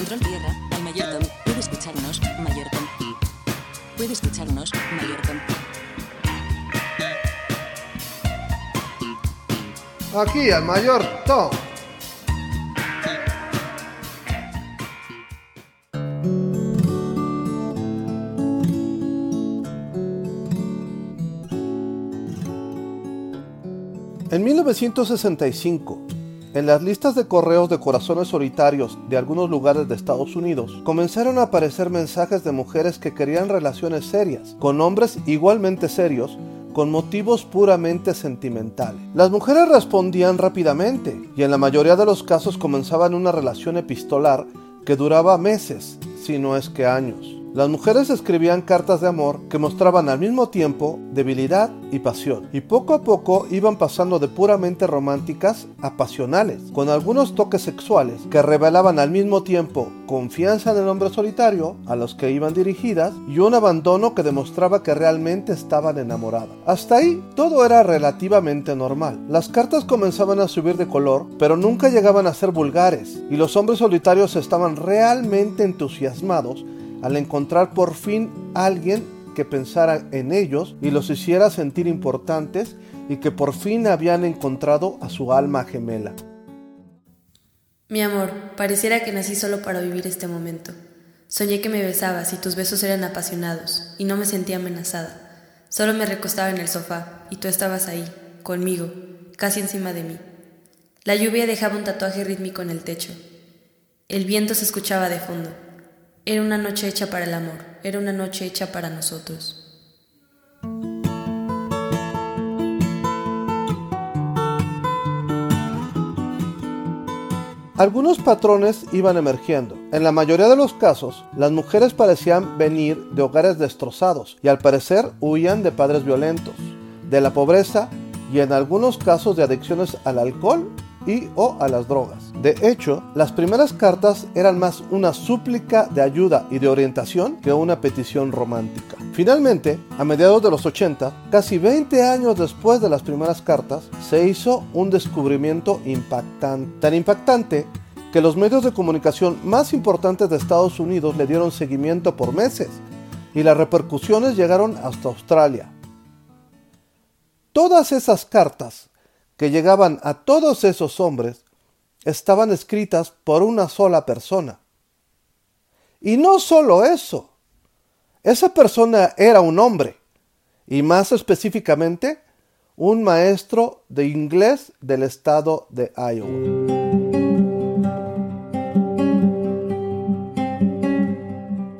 Control tierra, al mayordomo. Puede escucharnos, mayordomo. Puede escucharnos, mayordomo. Aquí, al mayor Tom. En 1965, en las listas de correos de corazones solitarios de algunos lugares de Estados Unidos, comenzaron a aparecer mensajes de mujeres que querían relaciones serias, con hombres igualmente serios, con motivos puramente sentimentales. Las mujeres respondían rápidamente y en la mayoría de los casos comenzaban una relación epistolar que duraba meses, si no es que años. Las mujeres escribían cartas de amor que mostraban al mismo tiempo debilidad y pasión, y poco a poco iban pasando de puramente románticas a pasionales, con algunos toques sexuales que revelaban al mismo tiempo confianza en el hombre solitario a los que iban dirigidas y un abandono que demostraba que realmente estaban enamoradas. Hasta ahí todo era relativamente normal. Las cartas comenzaban a subir de color, pero nunca llegaban a ser vulgares, y los hombres solitarios estaban realmente entusiasmados al encontrar por fin alguien que pensara en ellos y los hiciera sentir importantes y que por fin habían encontrado a su alma gemela. Mi amor, pareciera que nací solo para vivir este momento. Soñé que me besabas y tus besos eran apasionados, y no me sentía amenazada. Solo me recostaba en el sofá, y tú estabas ahí, conmigo, casi encima de mí. La lluvia dejaba un tatuaje rítmico en el techo. El viento se escuchaba de fondo. Era una noche hecha para el amor, era una noche hecha para nosotros. Algunos patrones iban emergiendo. En la mayoría de los casos, las mujeres parecían venir de hogares destrozados y al parecer huían de padres violentos, de la pobreza y en algunos casos de adicciones al alcohol y o a las drogas. De hecho, las primeras cartas eran más una súplica de ayuda y de orientación que una petición romántica. Finalmente, a mediados de los 80, casi 20 años después de las primeras cartas, se hizo un descubrimiento impactante, tan impactante que los medios de comunicación más importantes de Estados Unidos le dieron seguimiento por meses y las repercusiones llegaron hasta Australia. Todas esas cartas que llegaban a todos esos hombres estaban escritas por una sola persona. Y no solo eso, esa persona era un hombre, y más específicamente, un maestro de inglés del estado de Iowa.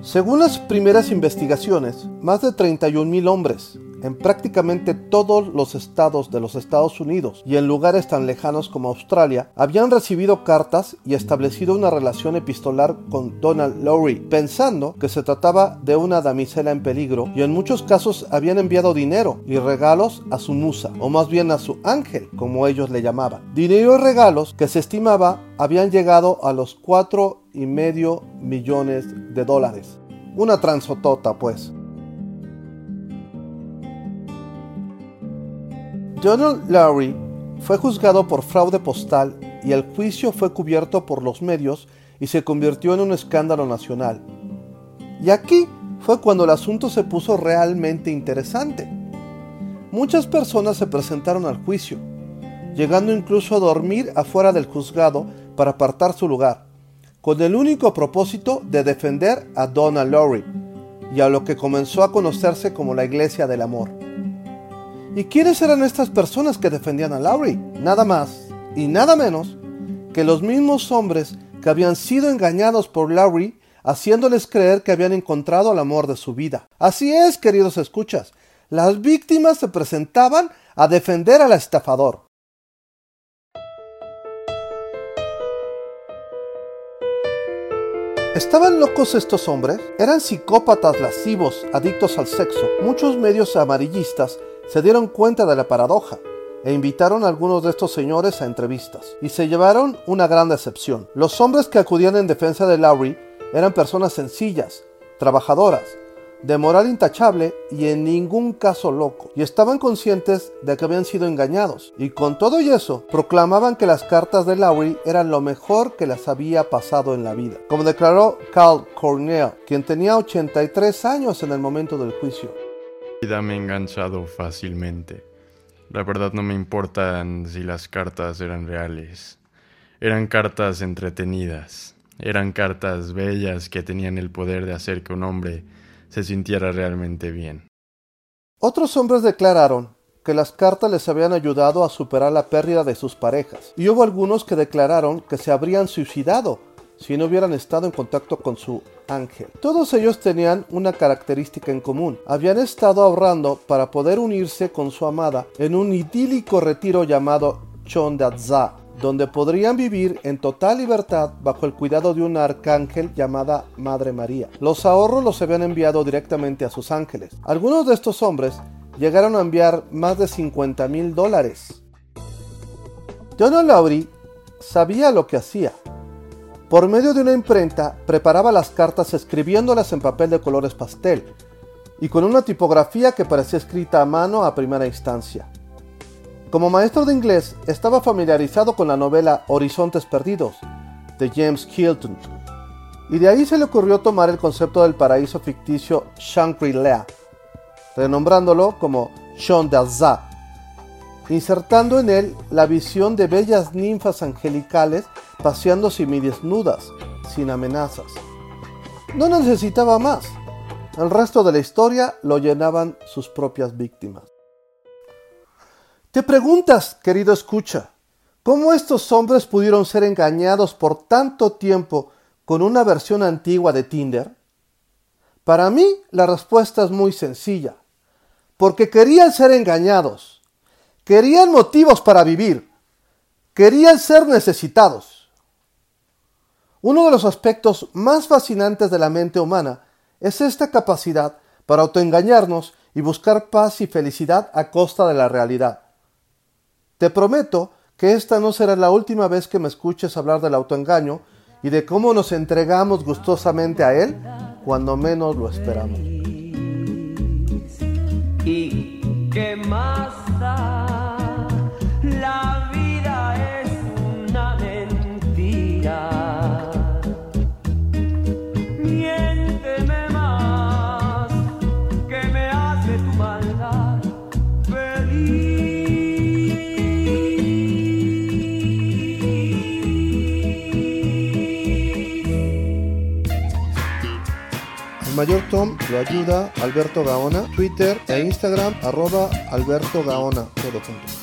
Según las primeras investigaciones, más de 31 hombres en prácticamente todos los estados de los Estados Unidos y en lugares tan lejanos como Australia, habían recibido cartas y establecido una relación epistolar con Donald Lowry, pensando que se trataba de una damisela en peligro y en muchos casos habían enviado dinero y regalos a su musa, o más bien a su ángel, como ellos le llamaban. Dinero y regalos que se estimaba habían llegado a los cuatro y medio millones de dólares. Una transotota, pues. Donald Lowry fue juzgado por fraude postal y el juicio fue cubierto por los medios y se convirtió en un escándalo nacional. Y aquí fue cuando el asunto se puso realmente interesante. Muchas personas se presentaron al juicio, llegando incluso a dormir afuera del juzgado para apartar su lugar, con el único propósito de defender a Donald Lowry y a lo que comenzó a conocerse como la Iglesia del Amor. ¿Y quiénes eran estas personas que defendían a Lowry? Nada más y nada menos que los mismos hombres que habían sido engañados por Lowry, haciéndoles creer que habían encontrado el amor de su vida. Así es, queridos escuchas, las víctimas se presentaban a defender al estafador. ¿Estaban locos estos hombres? ¿Eran psicópatas lascivos, adictos al sexo? Muchos medios amarillistas se dieron cuenta de la paradoja e invitaron a algunos de estos señores a entrevistas, y se llevaron una gran decepción. Los hombres que acudían en defensa de Lowry eran personas sencillas, trabajadoras, de moral intachable y en ningún caso loco, y estaban conscientes de que habían sido engañados, y con todo y eso, proclamaban que las cartas de Lowry eran lo mejor que les había pasado en la vida, como declaró Carl Cornell, quien tenía 83 años en el momento del juicio. Vida me ha enganchado fácilmente. La verdad no me importan si las cartas eran reales. Eran cartas entretenidas. Eran cartas bellas que tenían el poder de hacer que un hombre se sintiera realmente bien. Otros hombres declararon que las cartas les habían ayudado a superar la pérdida de sus parejas, y hubo algunos que declararon que se habrían suicidado si no hubieran estado en contacto con su ángel. Todos ellos tenían una característica en común. Habían estado ahorrando para poder unirse con su amada en un idílico retiro llamado Chondadza, donde podrían vivir en total libertad bajo el cuidado de un arcángel llamada Madre María. Los ahorros los habían enviado directamente a sus ángeles. Algunos de estos hombres llegaron a enviar más de 50 mil dólares. Donald Lowry sabía lo que hacía. Por medio de una imprenta, preparaba las cartas escribiéndolas en papel de colores pastel y con una tipografía que parecía escrita a mano a primera instancia. Como maestro de inglés, estaba familiarizado con la novela Horizontes Perdidos, de James Hilton, y de ahí se le ocurrió tomar el concepto del paraíso ficticio Shangri-La, renombrándolo como Shondaza, insertando en él la visión de bellas ninfas angelicales paseando semidesnudas, sin amenazas. No necesitaba más. El resto de la historia lo llenaban sus propias víctimas. Te preguntas, querido escucha, ¿cómo estos hombres pudieron ser engañados por tanto tiempo con una versión antigua de Tinder? Para mí la respuesta es muy sencilla, porque querían ser engañados, querían motivos para vivir, querían ser necesitados. Uno de los aspectos más fascinantes de la mente humana es esta capacidad para autoengañarnos y buscar paz y felicidad a costa de la realidad. Te prometo que esta no será la última vez que me escuches hablar del autoengaño y de cómo nos entregamos gustosamente a él cuando menos lo esperamos. ¿Y qué más mayor Tom lo ayuda Alberto Gaona, Twitter e Instagram arroba Alberto Gaona, todo junto.